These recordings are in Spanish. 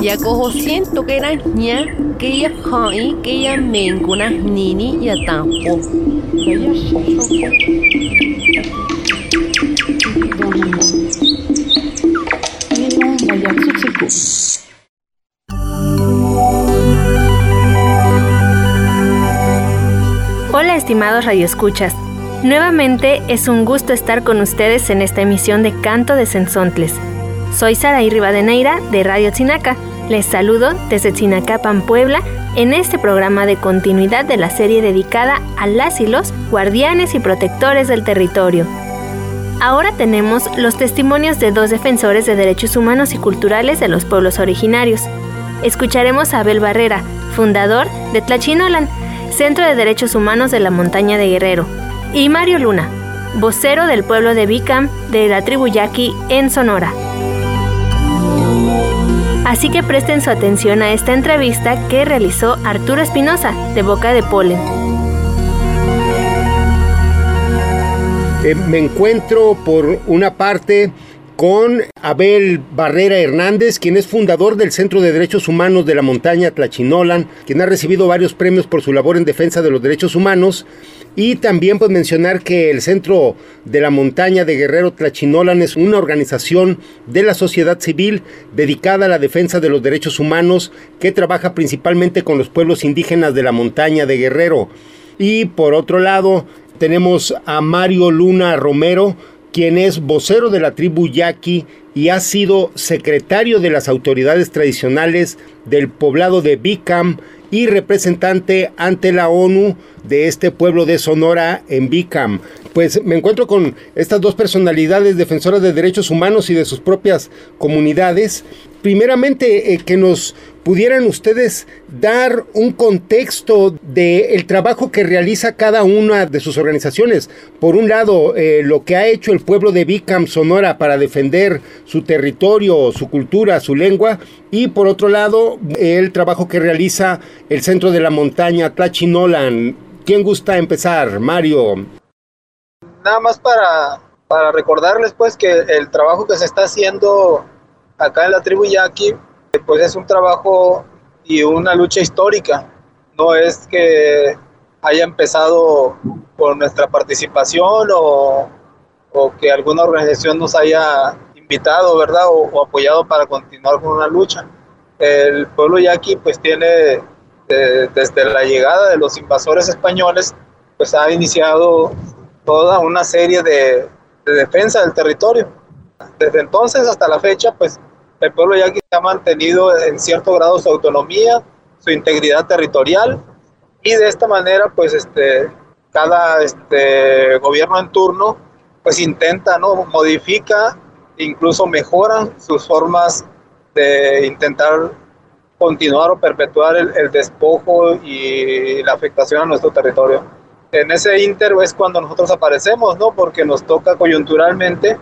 sentlaichnechilistle. Yakoho siento que era ña, que ya hai, que ya menguna nini ya tampo. Hola estimados radioescuchas. Nuevamente es un gusto estar con ustedes en esta emisión de Canto de Sensontles. Soy Saraí Rivadeneira de Radio Chinaca. Les saludo desde Chinacapan, Puebla, en este programa de continuidad de la serie dedicada a las y los guardianes y protectores del territorio. Ahora tenemos los testimonios de dos defensores de derechos humanos y culturales de los pueblos originarios. Escucharemos a Abel Barrera, fundador de Tlachinolan, Centro de Derechos Humanos de la Montaña de Guerrero, y Mario Luna, vocero del pueblo de Bicam de la tribu Yaqui en Sonora. Así que presten su atención a esta entrevista que realizó Arturo Espinosa de Boca de Polen. Eh, me encuentro por una parte con Abel Barrera Hernández, quien es fundador del Centro de Derechos Humanos de la Montaña Tlachinolan, quien ha recibido varios premios por su labor en defensa de los derechos humanos. Y también pues mencionar que el Centro de la Montaña de Guerrero Tlachinolan es una organización de la sociedad civil dedicada a la defensa de los derechos humanos que trabaja principalmente con los pueblos indígenas de la Montaña de Guerrero. Y por otro lado tenemos a Mario Luna Romero, quien es vocero de la tribu Yaqui y ha sido secretario de las autoridades tradicionales del poblado de Bicam y representante ante la ONU de este pueblo de Sonora en Bicam. Pues me encuentro con estas dos personalidades defensoras de derechos humanos y de sus propias comunidades. Primeramente, eh, que nos pudieran ustedes dar un contexto del trabajo que realiza cada una de sus organizaciones. Por un lado, eh, lo que ha hecho el pueblo de Bicam, Sonora, para defender su territorio, su cultura, su lengua, y por otro lado, el trabajo que realiza el Centro de la Montaña, Tlachinolan. ¿Quién gusta empezar? Mario. Nada más para, para recordarles pues que el trabajo que se está haciendo acá en la tribu Yaqui pues es un trabajo y una lucha histórica. No es que haya empezado por nuestra participación o, o que alguna organización nos haya invitado, ¿verdad? O, apoyado para continuar con una lucha. El pueblo yaqui pues tiene, desde la llegada de los invasores españoles, pues ha iniciado toda una serie de, de defensa del territorio. Desde entonces hasta la fecha, pues el pueblo yaqui ha mantenido en cierto grado su autonomía, su integridad territorial y de esta manera pues este, cada este, gobierno en turno pues intenta, ¿no? modifica, incluso mejora sus formas de intentar continuar o perpetuar el, el, despojo y la afectación a nuestro territorio. En ese inter es cuando nosotros aparecemos, ¿no? Porque nos toca coyunturalmente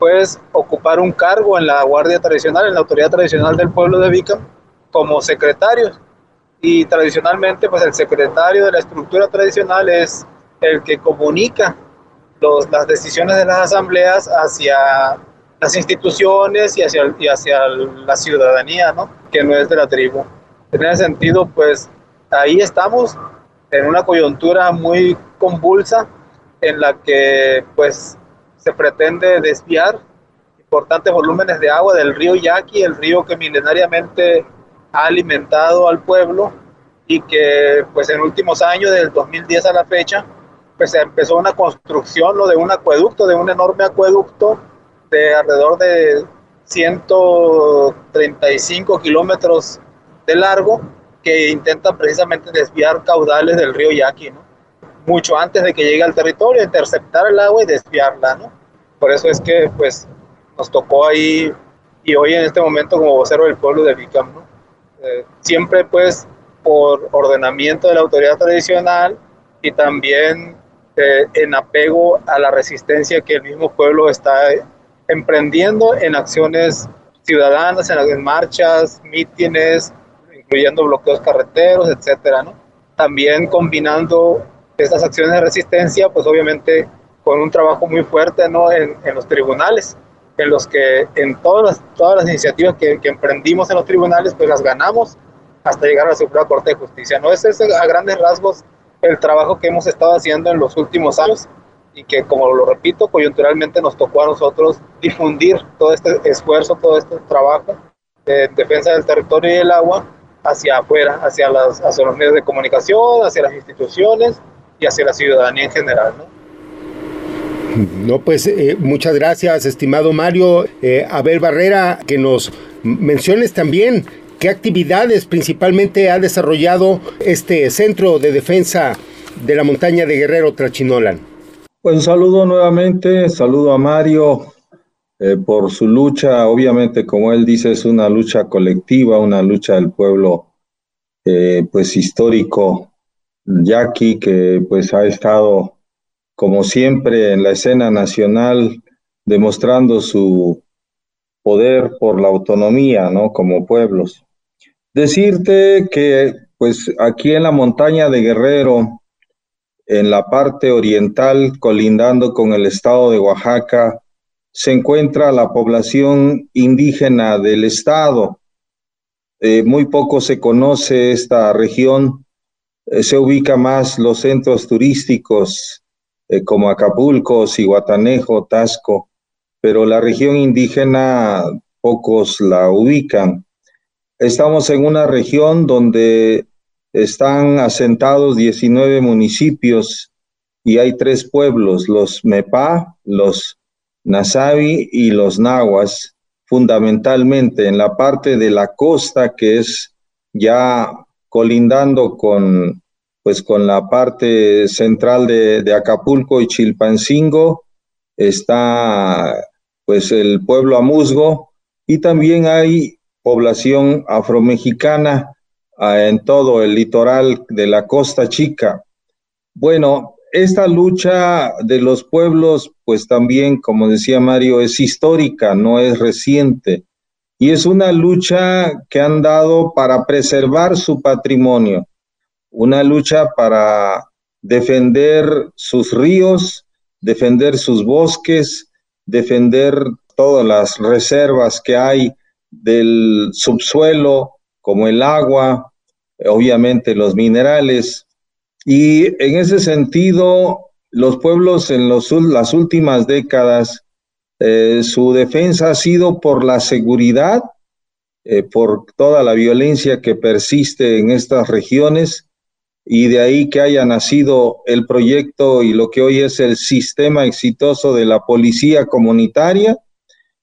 puedes ocupar un cargo en la Guardia Tradicional, en la Autoridad Tradicional del Pueblo de Vicam, como secretario. Y tradicionalmente, pues el secretario de la estructura tradicional es el que comunica los, las decisiones de las asambleas hacia las instituciones y hacia, y hacia la ciudadanía, ¿no? Que no es de la tribu. En ese sentido, pues ahí estamos en una coyuntura muy convulsa en la que, pues, se pretende desviar importantes volúmenes de agua del río Yaqui, el río que milenariamente ha alimentado al pueblo y que pues en últimos años, del 2010 a la fecha, pues empezó una construcción lo de un acueducto, de un enorme acueducto de alrededor de 135 kilómetros de largo que intenta precisamente desviar caudales del río Yaqui, ¿no? Mucho antes de que llegue al territorio, interceptar el agua y desviarla, ¿no? Por eso es que, pues, nos tocó ahí y hoy en este momento como vocero del pueblo de Vicam, ¿no? Eh, siempre, pues, por ordenamiento de la autoridad tradicional y también eh, en apego a la resistencia que el mismo pueblo está emprendiendo en acciones ciudadanas, en, marchas, mítines, incluyendo bloqueos carreteros, etcétera, ¿no? También combinando estas acciones de resistencia, pues obviamente con un trabajo muy fuerte, ¿no? En, en los tribunales, en los que en todas las, todas las iniciativas que, que, emprendimos en los tribunales, pues las ganamos hasta llegar a la Suprema Corte de Justicia, ¿no? Ese es a grandes rasgos el trabajo que hemos estado haciendo en los últimos años y que, como lo repito, coyunturalmente nos tocó a nosotros difundir todo este esfuerzo, todo este trabajo de defensa del territorio y del agua hacia afuera, hacia, las, hacia los medios de comunicación, hacia las instituciones y hacia la ciudadanía en general. ¿no? No, pues eh, muchas gracias, estimado Mario. Eh, Abel Barrera, que nos menciones también qué actividades principalmente ha desarrollado este Centro de Defensa de la Montaña de Guerrero Trachinolan. Pues un saludo nuevamente, saludo a Mario eh, por su lucha. Obviamente, como él dice, es una lucha colectiva, una lucha del pueblo, eh, pues histórico, yaqui, que pues ha estado, como siempre, en la escena nacional, demostrando su poder por la autonomía, ¿no? Como pueblos. Decirte que, pues aquí en la montaña de Guerrero, en la parte oriental, colindando con el estado de Oaxaca, se encuentra la población indígena del estado. Eh, muy poco se conoce esta región, se ubica más los centros turísticos eh, como Acapulco, Cihuatanejo, Tasco, pero la región indígena pocos la ubican. Estamos en una región donde están asentados 19 municipios y hay tres pueblos, los Mepá, los Nasabi y los Nahuas, fundamentalmente en la parte de la costa que es ya colindando con pues con la parte central de, Acapulco y Chilpancingo está pues el pueblo Amuzgo y también hay población afromexicana en todo el litoral de la Costa Chica. Bueno, esta lucha de los pueblos, pues también, como decía Mario, es histórica, no es reciente. Y es una lucha que han dado para preservar su patrimonio, una lucha para defender sus ríos, defender sus bosques, defender todas las reservas que hay del subsuelo, como el agua, obviamente los minerales. Y en ese sentido, los pueblos en los, las últimas décadas, eh, su defensa ha sido por la seguridad, eh, por toda la violencia que persiste en estas regiones, y de ahí que haya nacido el proyecto y lo que hoy es el sistema exitoso de la policía comunitaria.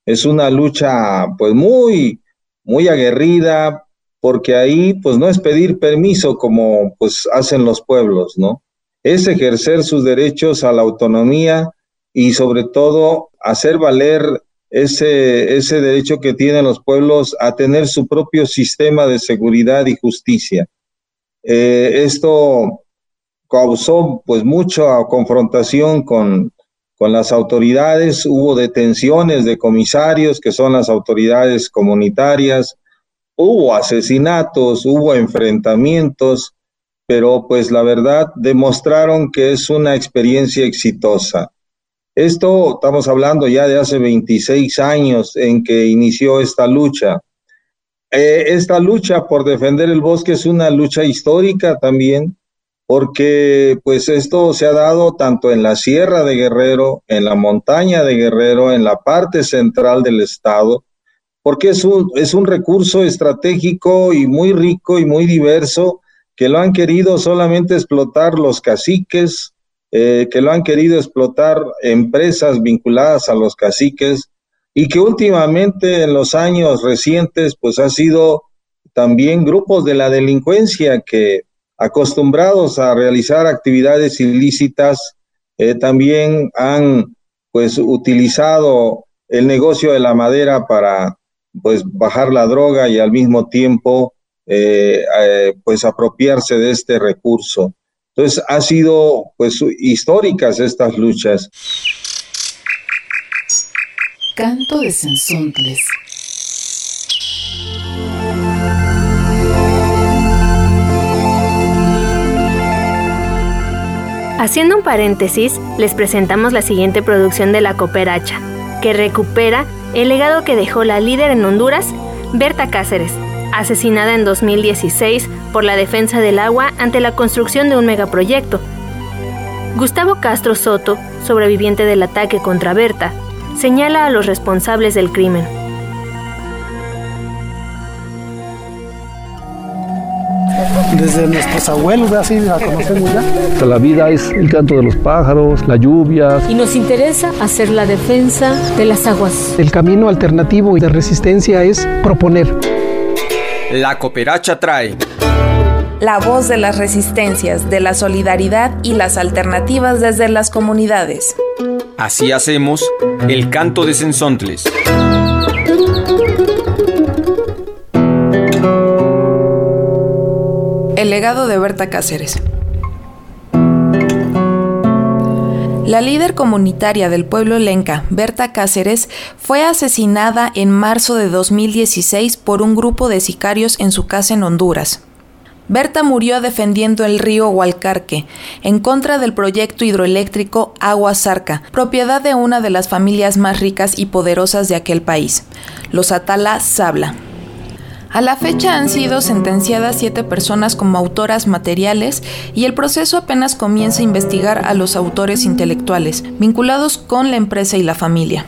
Es una lucha pues muy, muy aguerrida, porque ahí pues no es pedir permiso como pues hacen los pueblos, ¿no? Es ejercer sus derechos a la autonomía y sobre todo hacer valer ese, ese derecho que tienen los pueblos a tener su propio sistema de seguridad y justicia. Eh, esto causó pues mucha confrontación con, con las autoridades, hubo detenciones de comisarios que son las autoridades comunitarias, hubo asesinatos, hubo enfrentamientos, pero pues la verdad demostraron que es una experiencia exitosa. Esto estamos hablando ya de hace 26 años en que inició esta lucha. Eh, esta lucha por defender el bosque es una lucha histórica también, porque pues esto se ha dado tanto en la Sierra de Guerrero, en la montaña de Guerrero, en la parte central del estado, porque es un, es un recurso estratégico y muy rico y muy diverso que lo han querido solamente explotar los caciques, eh, que lo han querido explotar empresas vinculadas a los caciques y que últimamente en los años recientes pues ha sido también grupos de la delincuencia que acostumbrados a realizar actividades ilícitas eh, también han pues utilizado el negocio de la madera para pues bajar la droga y al mismo tiempo eh, pues apropiarse de este recurso. Entonces, ha sido pues históricas estas luchas. Canto de Sensontles. Haciendo un paréntesis, les presentamos la siguiente producción de la Cooperacha, que recupera el legado que dejó la líder en Honduras, Berta Cáceres, asesinada en 2016 por la defensa del agua ante la construcción de un megaproyecto. Gustavo Castro Soto, sobreviviente del ataque contra Berta, señala a los responsables del crimen. desde nuestros abuelos, así la conocemos ya. La vida es el canto de los pájaros, la lluvia. Y nos interesa hacer la defensa de las aguas. El camino alternativo y de resistencia es proponer. La cooperacha trae. La voz de las resistencias, de la solidaridad y las alternativas desde las comunidades. Así hacemos el canto de Sensontles. El legado de Berta Cáceres. La líder comunitaria del pueblo lenca, Berta Cáceres, fue asesinada en marzo de 2016 por un grupo de sicarios en su casa en Honduras. Berta murió defendiendo el río Hualcarque, en contra del proyecto hidroeléctrico Agua Zarca, propiedad de una de las familias más ricas y poderosas de aquel país, los Atala Sabla. A la fecha han sido sentenciadas siete personas como autoras materiales y el proceso apenas comienza a investigar a los autores intelectuales, vinculados con la empresa y la familia.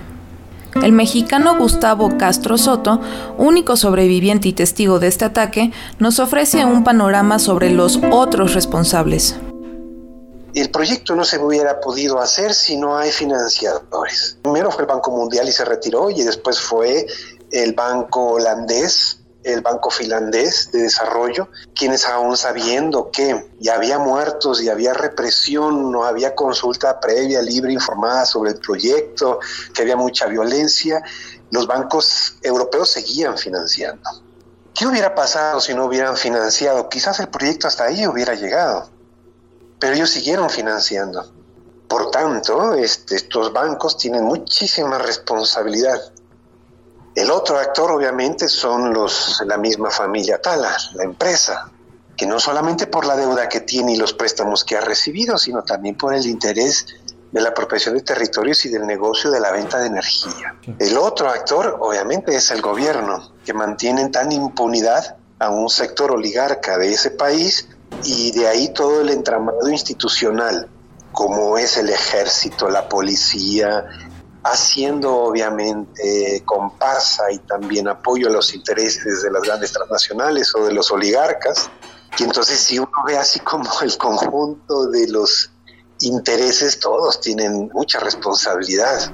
El mexicano Gustavo Castro Soto, único sobreviviente y testigo de este ataque, nos ofrece un panorama sobre los otros responsables. El proyecto no se hubiera podido hacer si no hay financiadores. Primero fue el Banco Mundial y se retiró y después fue el Banco Holandés el Banco Finlandés de Desarrollo, quienes aún sabiendo que ya había muertos y había represión, no había consulta previa, libre, informada sobre el proyecto, que había mucha violencia, los bancos europeos seguían financiando. ¿Qué hubiera pasado si no hubieran financiado? Quizás el proyecto hasta ahí hubiera llegado, pero ellos siguieron financiando. Por tanto, este, estos bancos tienen muchísima responsabilidad el otro actor, obviamente, son los la misma familia Tala, la empresa, que no solamente por la deuda que tiene y los préstamos que ha recibido, sino también por el interés de la apropiación de territorios y del negocio de la venta de energía. El otro actor, obviamente, es el gobierno, que mantiene tan impunidad a un sector oligarca de ese país y de ahí todo el entramado institucional, como es el ejército, la policía, haciendo obviamente comparsa y también apoyo a los intereses de las grandes transnacionales o de los oligarcas. Y entonces si uno ve así como el conjunto de los intereses, todos tienen mucha responsabilidad.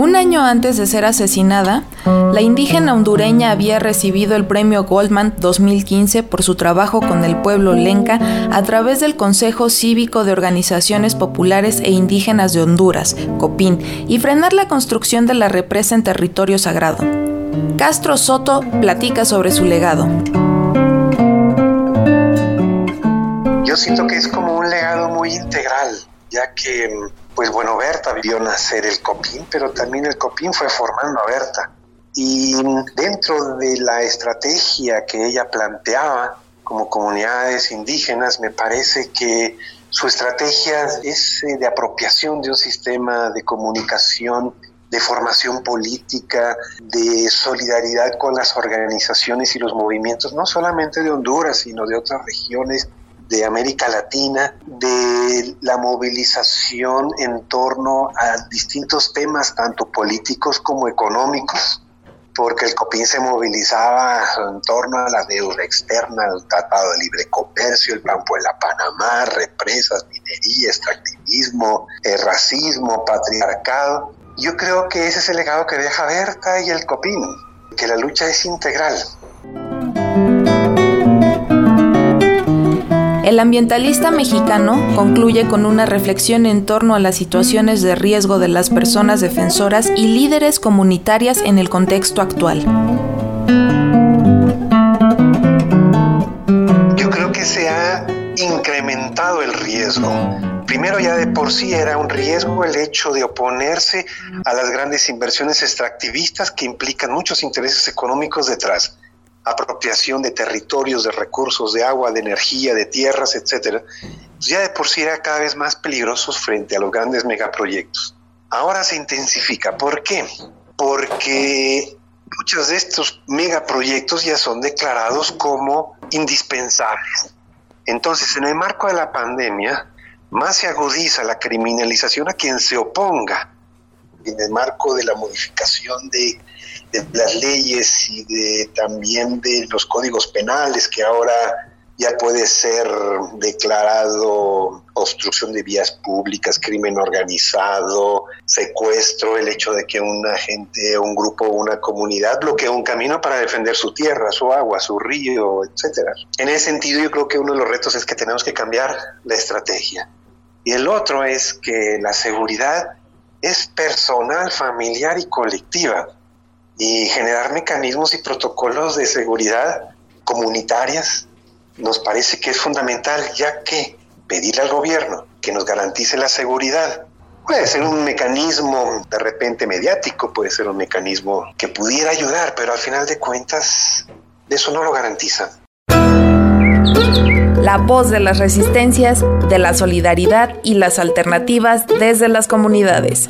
Un año antes de ser asesinada, la indígena hondureña había recibido el premio Goldman 2015 por su trabajo con el pueblo lenca a través del Consejo Cívico de Organizaciones Populares e Indígenas de Honduras, COPIN, y frenar la construcción de la represa en territorio sagrado. Castro Soto platica sobre su legado. Yo siento que es como un legado muy integral, ya que pues bueno, Berta vio nacer el COPIN, pero también el COPIN fue formando a Berta. Y dentro de la estrategia que ella planteaba como comunidades indígenas, me parece que su estrategia es eh, de apropiación de un sistema de comunicación, de formación política, de solidaridad con las organizaciones y los movimientos, no solamente de Honduras, sino de otras regiones de América Latina, de la movilización en torno a distintos temas, tanto políticos como económicos, porque el COPIN se movilizaba en torno a la deuda externa, el Tratado de Libre Comercio, el campo de la Panamá, represas, minería, extractivismo, el racismo, patriarcado. Yo creo que ese es el legado que deja Berta y el COPIN, que la lucha es integral. El ambientalista mexicano concluye con una reflexión en torno a las situaciones de riesgo de las personas defensoras y líderes comunitarias en el contexto actual. Yo creo que se ha incrementado el riesgo. Primero ya de por sí era un riesgo el hecho de oponerse a las grandes inversiones extractivistas que implican muchos intereses económicos detrás apropiación de territorios, de recursos, de agua, de energía, de tierras, etcétera, pues ya de por sí era cada vez más peligrosos frente a los grandes megaproyectos. Ahora se intensifica. ¿Por qué? Porque muchos de estos megaproyectos ya son declarados como indispensables. Entonces, en el marco de la pandemia, más se agudiza la criminalización a quien se oponga en el marco de la modificación de de las leyes y de también de los códigos penales que ahora ya puede ser declarado obstrucción de vías públicas, crimen organizado, secuestro, el hecho de que una gente, un grupo una comunidad bloquee un camino para defender su tierra, su agua, su río, etcétera. En ese sentido, yo creo que uno de los retos es que tenemos que cambiar la estrategia. Y el otro es que la seguridad es personal, familiar y colectiva y generar mecanismos y protocolos de seguridad comunitarias nos parece que es fundamental, ya que pedirle al gobierno que nos garantice la seguridad puede ser un mecanismo de repente mediático, puede ser un mecanismo que pudiera ayudar, pero al final de cuentas eso no lo garantiza. La voz de las resistencias, de la solidaridad y las alternativas desde las comunidades.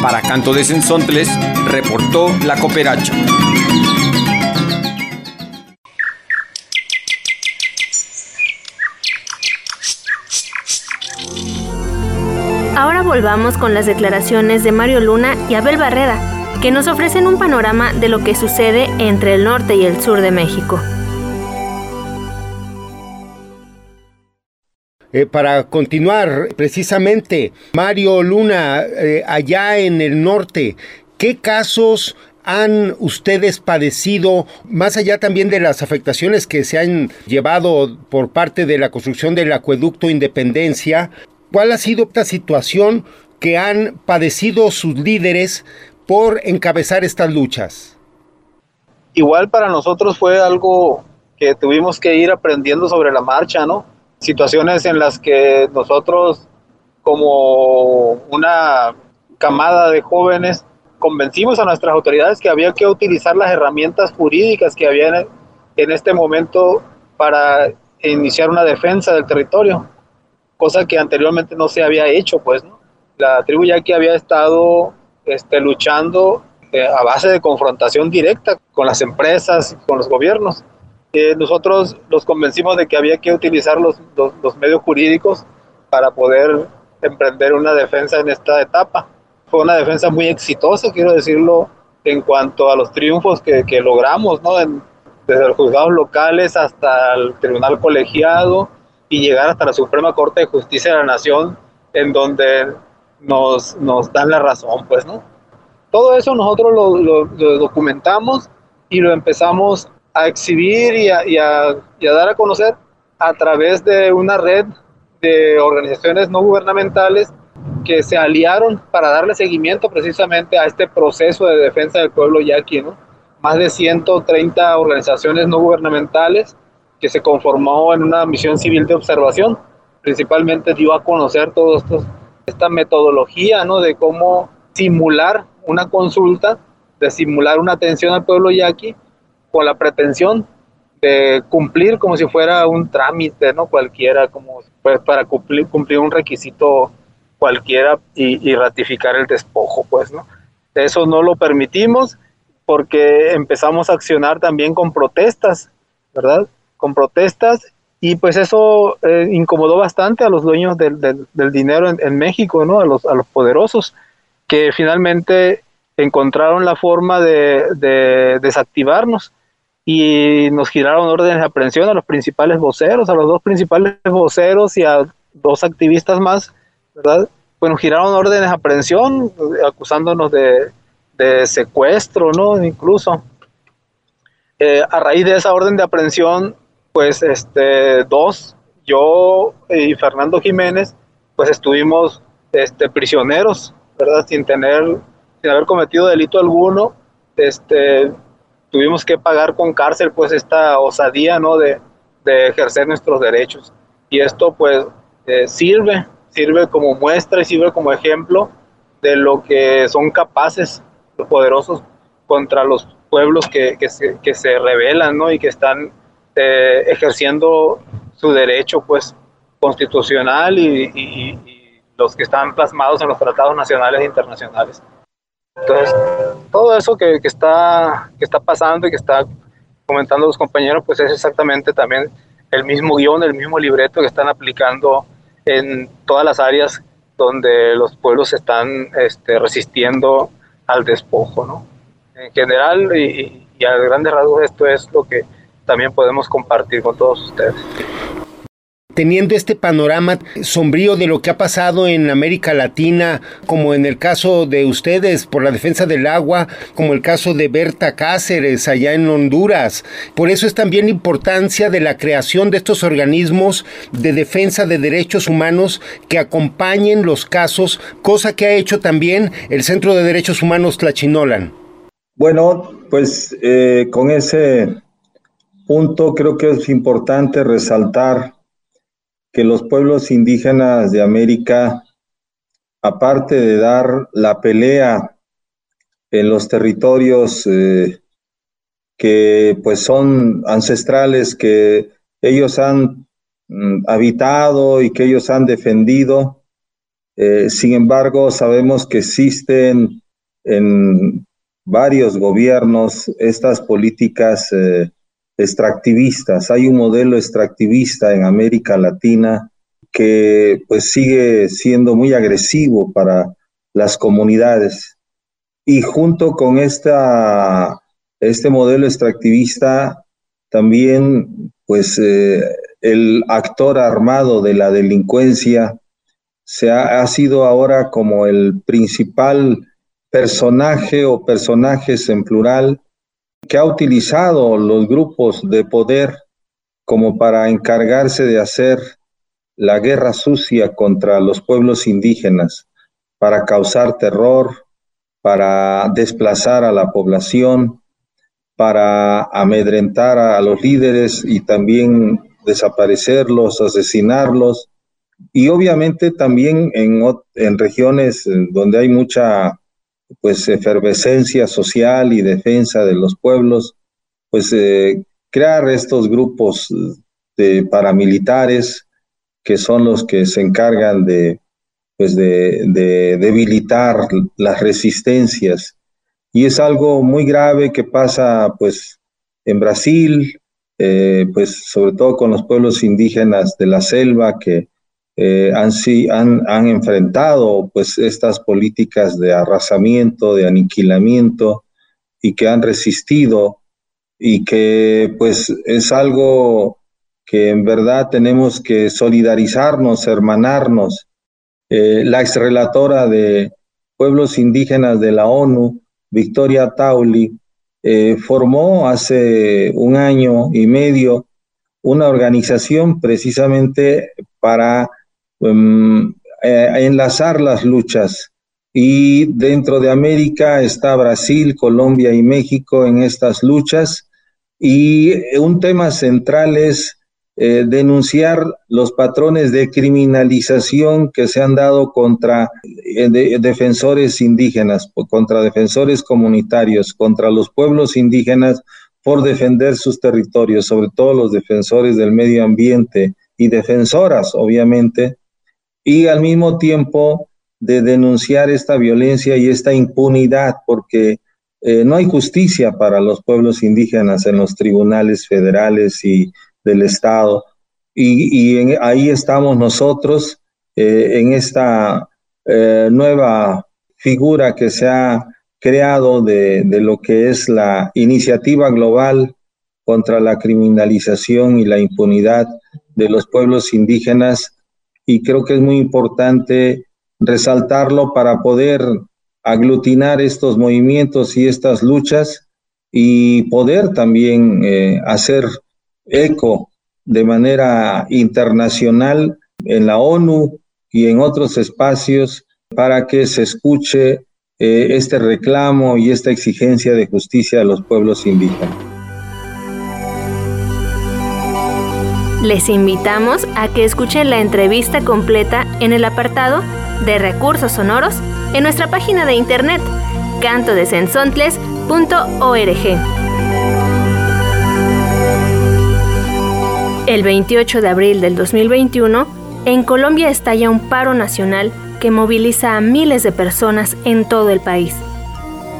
Para Canto de Sensontles, reportó la cooperacha. Ahora volvamos con las declaraciones de Mario Luna y Abel Barreda, que nos ofrecen un panorama de lo que sucede entre el norte y el sur de México. Eh, para continuar, precisamente, Mario Luna, eh, allá en el norte, ¿qué casos han ustedes padecido, más allá también de las afectaciones que se han llevado por parte de la construcción del acueducto Independencia? ¿Cuál ha sido esta situación que han padecido sus líderes por encabezar estas luchas? Igual para nosotros fue algo que tuvimos que ir aprendiendo sobre la marcha, ¿no? Situaciones en las que nosotros como una camada de jóvenes convencimos a nuestras autoridades que había que utilizar las herramientas jurídicas que había en este momento para iniciar una defensa del territorio, cosa que anteriormente no se había hecho, pues, ¿no? La tribu que había estado este, luchando eh, a base de confrontación directa con las empresas, con los gobiernos nosotros los convencimos de que había que utilizar los, los, medios jurídicos para poder emprender una defensa en esta etapa. Fue una defensa muy exitosa, quiero decirlo, en cuanto a los triunfos que, que logramos, ¿no? desde los juzgados locales hasta el tribunal colegiado y llegar hasta la Suprema Corte de Justicia de la Nación, en donde nos, nos dan la razón, pues, ¿no? Todo eso nosotros lo, lo, lo documentamos y lo empezamos a exhibir y a, dar a conocer a través de una red de organizaciones no gubernamentales que se aliaron para darle seguimiento precisamente a este proceso de defensa del pueblo yaqui, ¿no? Más de 130 organizaciones no gubernamentales que se conformó en una misión civil de observación, principalmente dio a conocer todo esto, esta metodología, ¿no? De cómo simular una consulta, de simular una atención al pueblo yaqui con la pretensión de cumplir como si fuera un trámite, ¿no? Cualquiera, como pues, para cumplir, cumplir un requisito cualquiera y, ratificar el despojo, pues, ¿no? Eso no lo permitimos porque empezamos a accionar también con protestas, ¿verdad? Con protestas y pues eso eh, incomodó bastante a los dueños del, del, dinero en, México, ¿no? A los, a los poderosos, que finalmente encontraron la forma de, de desactivarnos y nos giraron órdenes de aprehensión a los principales voceros, a los dos principales voceros y a dos activistas más, ¿verdad? Bueno, giraron órdenes de aprehensión acusándonos de, de secuestro, ¿no? Incluso. Eh, a raíz de esa orden de aprehensión, pues este, dos, yo y Fernando Jiménez, pues estuvimos este, prisioneros, ¿verdad? Sin tener, sin haber cometido delito alguno, este, tuvimos que pagar con cárcel pues esta osadía, ¿no? De, de ejercer nuestros derechos. Y esto pues eh, sirve, sirve como muestra y sirve como ejemplo de lo que son capaces los poderosos contra los pueblos que, que, se, que se, rebelan ¿no? y que están eh, ejerciendo su derecho pues constitucional y, y, y, los que están plasmados en los tratados nacionales e internacionales. Entonces, todo eso que, está, que está pasando y que está comentando los compañeros, pues es exactamente también el mismo guion, el mismo libreto que están aplicando en todas las áreas donde los pueblos están este, resistiendo al despojo, ¿no? En general y a grandes rasgos esto es lo que también podemos compartir con todos ustedes teniendo este panorama sombrío de lo que ha pasado en América Latina, como en el caso de ustedes por la defensa del agua, como el caso de Berta Cáceres allá en Honduras. Por eso es también la importancia de la creación de estos organismos de defensa de derechos humanos que acompañen los casos, cosa que ha hecho también el Centro de Derechos Humanos Tlachinolan. Bueno, pues eh, con ese punto creo que es importante resaltar que los pueblos indígenas de América, aparte de dar la pelea en los territorios eh, que pues son ancestrales, que ellos han mm, habitado y que ellos han defendido, eh, sin embargo sabemos que existen en varios gobiernos estas políticas eh, extractivistas. Hay un modelo extractivista en América Latina que pues sigue siendo muy agresivo para las comunidades. Y junto con esta, este modelo extractivista, también pues eh, el actor armado de la delincuencia se ha, ha sido ahora como el principal personaje o personajes en plural que ha utilizado los grupos de poder como para encargarse de hacer la guerra sucia contra los pueblos indígenas, para causar terror, para desplazar a la población, para amedrentar a los líderes y también desaparecerlos, asesinarlos, y obviamente también en, en regiones donde hay mucha pues efervescencia social y defensa de los pueblos, pues eh, crear estos grupos de paramilitares que son los que se encargan de, pues de, debilitar las resistencias. Y es algo muy grave que pasa pues en Brasil, eh, pues sobre todo con los pueblos indígenas de la selva que eh, han, han, han, enfrentado pues estas políticas de arrasamiento, de aniquilamiento y que han resistido y que pues es algo que en verdad tenemos que solidarizarnos, hermanarnos. Eh, la exrelatora de pueblos indígenas de la ONU, Victoria Tauli, eh, formó hace un año y medio una organización precisamente para um, eh, enlazar las luchas. Y dentro de América está Brasil, Colombia y México en estas luchas. Y un tema central es eh, denunciar los patrones de criminalización que se han dado contra eh, de, defensores indígenas, contra defensores comunitarios, contra los pueblos indígenas por defender sus territorios, sobre todo los defensores del medio ambiente y defensoras, obviamente, y al mismo tiempo de denunciar esta violencia y esta impunidad, porque eh, no hay justicia para los pueblos indígenas en los tribunales federales y del Estado. Y, ahí estamos nosotros eh, en esta eh, nueva figura que se ha creado de lo que es la iniciativa global contra la criminalización y la impunidad de los pueblos indígenas y creo que es muy importante resaltarlo para poder aglutinar estos movimientos y estas luchas y poder también eh, hacer eco de manera internacional en la ONU y en otros espacios para que se escuche eh, este reclamo y esta exigencia de justicia de los pueblos indígenas. Les invitamos a que escuchen la entrevista completa en el apartado de recursos sonoros en nuestra página de internet cantodesensontles.org. El 28 de abril del 2021, en Colombia estalla un paro nacional que moviliza a miles de personas en todo el país.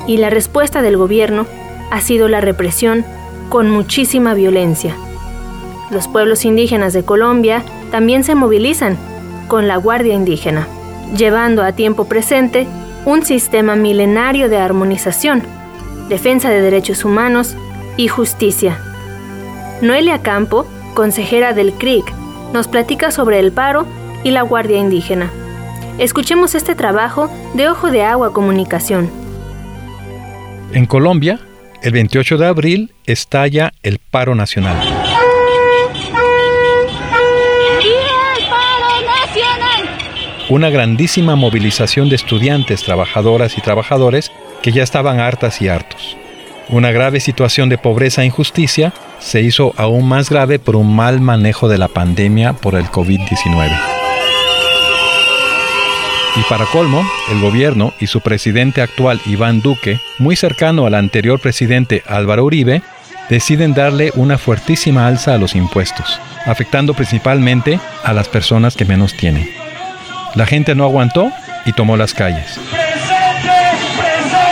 Y la respuesta del gobierno ha sido la represión con muchísima violencia. Los pueblos indígenas de Colombia también se movilizan con la Guardia Indígena, llevando a tiempo presente un sistema milenario de armonización, defensa de derechos humanos y justicia. Noelia Campo, consejera del CRIC, nos platica sobre el paro y la Guardia Indígena. Escuchemos este trabajo de Ojo de Agua Comunicación. En Colombia, el 28 de abril estalla el paro nacional. Una grandísima movilización de estudiantes, trabajadoras y trabajadores que ya estaban hartas y hartos. Una grave situación de pobreza e injusticia se hizo aún más grave por un mal manejo de la pandemia por el COVID-19. Y para colmo, el gobierno y su presidente actual Iván Duque, muy cercano al anterior presidente Álvaro Uribe, deciden darle una fuertísima alza a los impuestos, afectando principalmente a las personas que menos tienen. La gente no aguantó y tomó las calles.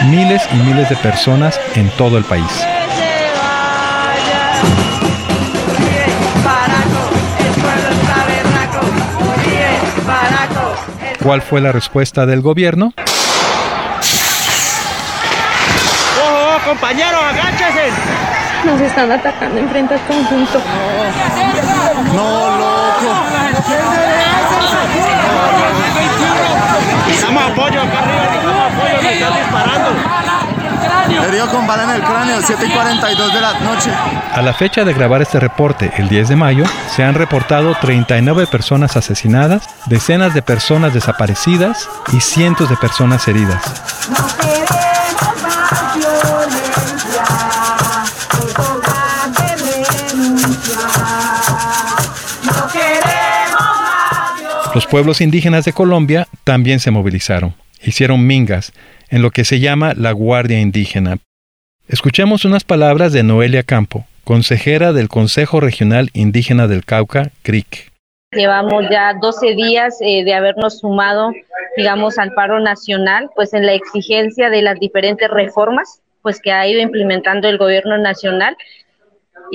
Miles y miles de personas en todo el país. ¿Cuál fue la respuesta del gobierno? ¡Ojo, compañeros, agáchense! Nos están atacando en frente al conjunto. No, con bala en el cráneo, 7 y 42 de la noche. A la fecha de grabar este reporte, el 10 de mayo, se han reportado 39 personas asesinadas, decenas de personas desaparecidas y cientos de personas heridas. Los pueblos indígenas de Colombia también se movilizaron, hicieron mingas, en lo que se llama la Guardia Indígena. Escuchemos unas palabras de Noelia Campo, consejera del Consejo Regional Indígena del Cauca, CRIC. Llevamos ya 12 días eh, de habernos sumado, digamos, al paro nacional, pues en la exigencia de las diferentes reformas, pues que ha ido implementando el gobierno nacional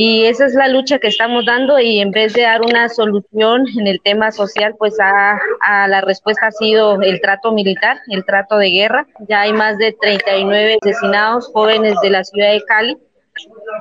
y esa es la lucha que estamos dando y en vez de dar una solución en el tema social, pues a, la respuesta ha sido el trato militar, el trato de guerra. Ya hay más de 39 asesinados jóvenes de la ciudad de Cali.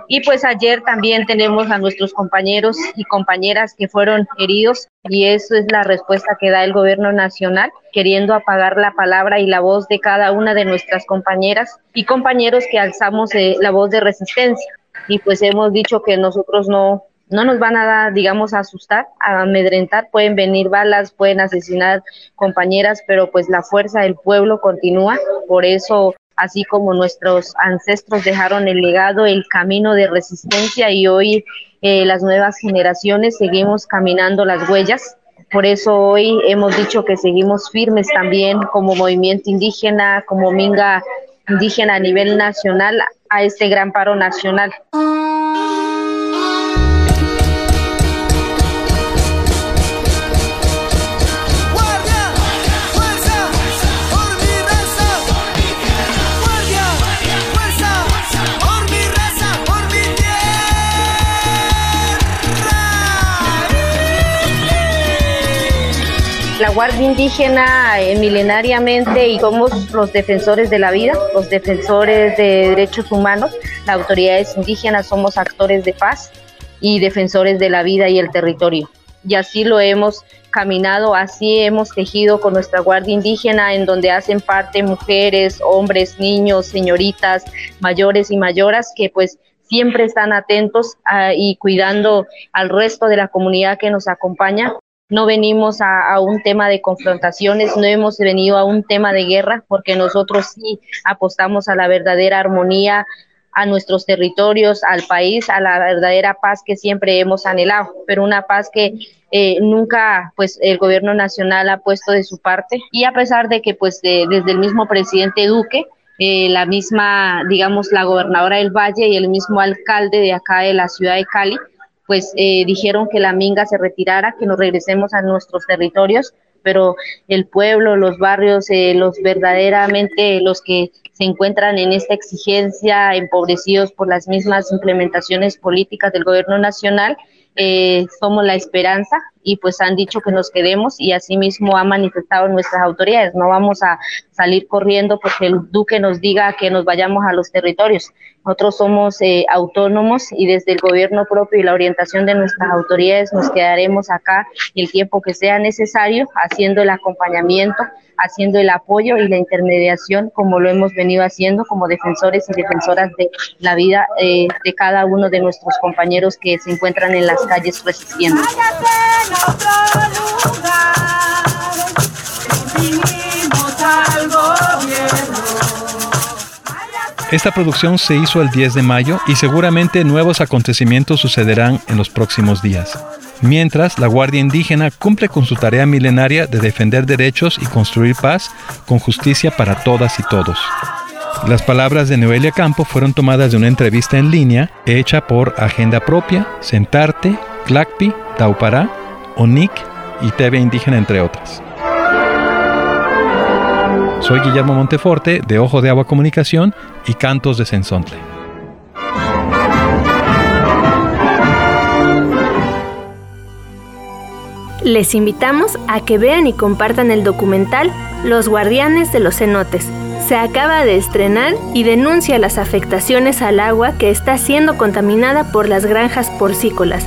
Y pues ayer también tenemos a nuestros compañeros y compañeras que fueron heridos y eso es la respuesta que da el gobierno nacional, queriendo apagar la palabra y la voz de cada una de nuestras compañeras y compañeros que alzamos eh, la voz de resistencia y pues hemos dicho que nosotros no, no nos van a, digamos, a asustar, a amedrentar, pueden venir balas, pueden asesinar compañeras, pero pues la fuerza del pueblo continúa, por eso así como nuestros ancestros dejaron el legado, el camino de resistencia y hoy eh, las nuevas generaciones seguimos caminando las huellas. Por eso hoy hemos dicho que seguimos firmes también como movimiento indígena, como Minga indígena a nivel nacional a este gran paro nacional. La Guardia Indígena eh, milenariamente y somos los defensores de la vida, los defensores de derechos humanos, las autoridades indígenas somos actores de paz y defensores de la vida y el territorio. Y así lo hemos caminado, así hemos tejido con nuestra Guardia Indígena, en donde hacen parte mujeres, hombres, niños, señoritas, mayores y mayoras, que pues siempre están atentos ah, y cuidando al resto de la comunidad que nos acompaña no venimos a, un tema de confrontaciones, no hemos venido a un tema de guerra, porque nosotros sí apostamos a la verdadera armonía, a nuestros territorios, al país, a la verdadera paz que siempre hemos anhelado, pero una paz que eh, nunca pues el gobierno nacional ha puesto de su parte. Y a pesar de que pues desde el mismo presidente Duque eh, la misma digamos la gobernadora del Valle y el mismo alcalde de acá de la ciudad de Cali pues eh, dijeron que la minga se retirara que nos regresemos a nuestros territorios pero el pueblo los barrios los verdaderamente los que se encuentran en esta exigencia empobrecidos por las mismas implementaciones políticas del gobierno nacional eh, somos la esperanza y pues han dicho que nos quedemos y asimismo han manifestado nuestras autoridades. No vamos a salir corriendo porque el duque nos diga que nos vayamos a los territorios. Nosotros somos eh, autónomos y desde el gobierno propio y la orientación de nuestras autoridades nos quedaremos acá el tiempo que sea necesario haciendo el acompañamiento haciendo el apoyo y la intermediación como lo hemos venido haciendo como defensores y defensoras de la vida eh, de cada uno de nuestros compañeros que se encuentran en las calles resistiendo. Esta producción se hizo el 10 de mayo y seguramente nuevos acontecimientos sucederán en los próximos días mientras la Guardia Indígena cumple con su tarea milenaria de defender derechos y construir paz con justicia para todas y todos. Las palabras de Noelia Campo fueron tomadas de una entrevista en línea hecha por Agenda Propia, Sentarte, Clacpi, Taupará, ONIC y TV Indígena, entre otras. Soy Guillermo Monteforte de Ojo de Agua Comunicación y Cantos de Sensontle. Les invitamos a que vean y compartan el documental Los Guardianes de los Cenotes. Se acaba de estrenar y denuncia las afectaciones al agua que está siendo contaminada por las granjas porcícolas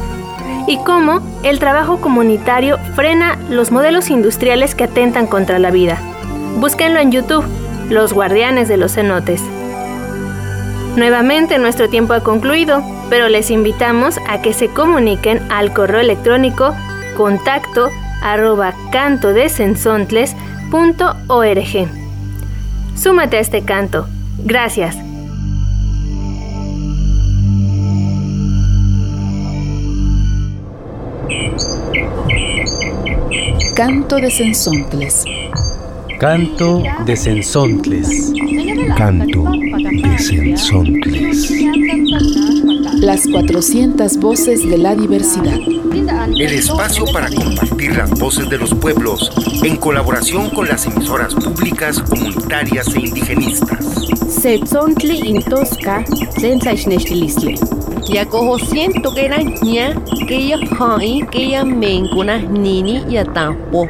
y cómo el trabajo comunitario frena los modelos industriales que atentan contra la vida. Búsquenlo en YouTube, Los Guardianes de los Cenotes. Nuevamente nuestro tiempo ha concluido, pero les invitamos a que se comuniquen al correo electrónico contacto arroba cantodesensontles.org. Súmate a este canto. Gracias. Canto de Sensontles. Canto de Sensontles. Canto de Sensontles. Las 400 voces de la diversidad. El espacio para compartir las voces de los pueblos en colaboración con las emisoras públicas, comunitarias e indigenistas. Setzontli sensaichnechtilistle. Ya cojo siento que era ña, que ya hai, que ya mencuna nini y atampo.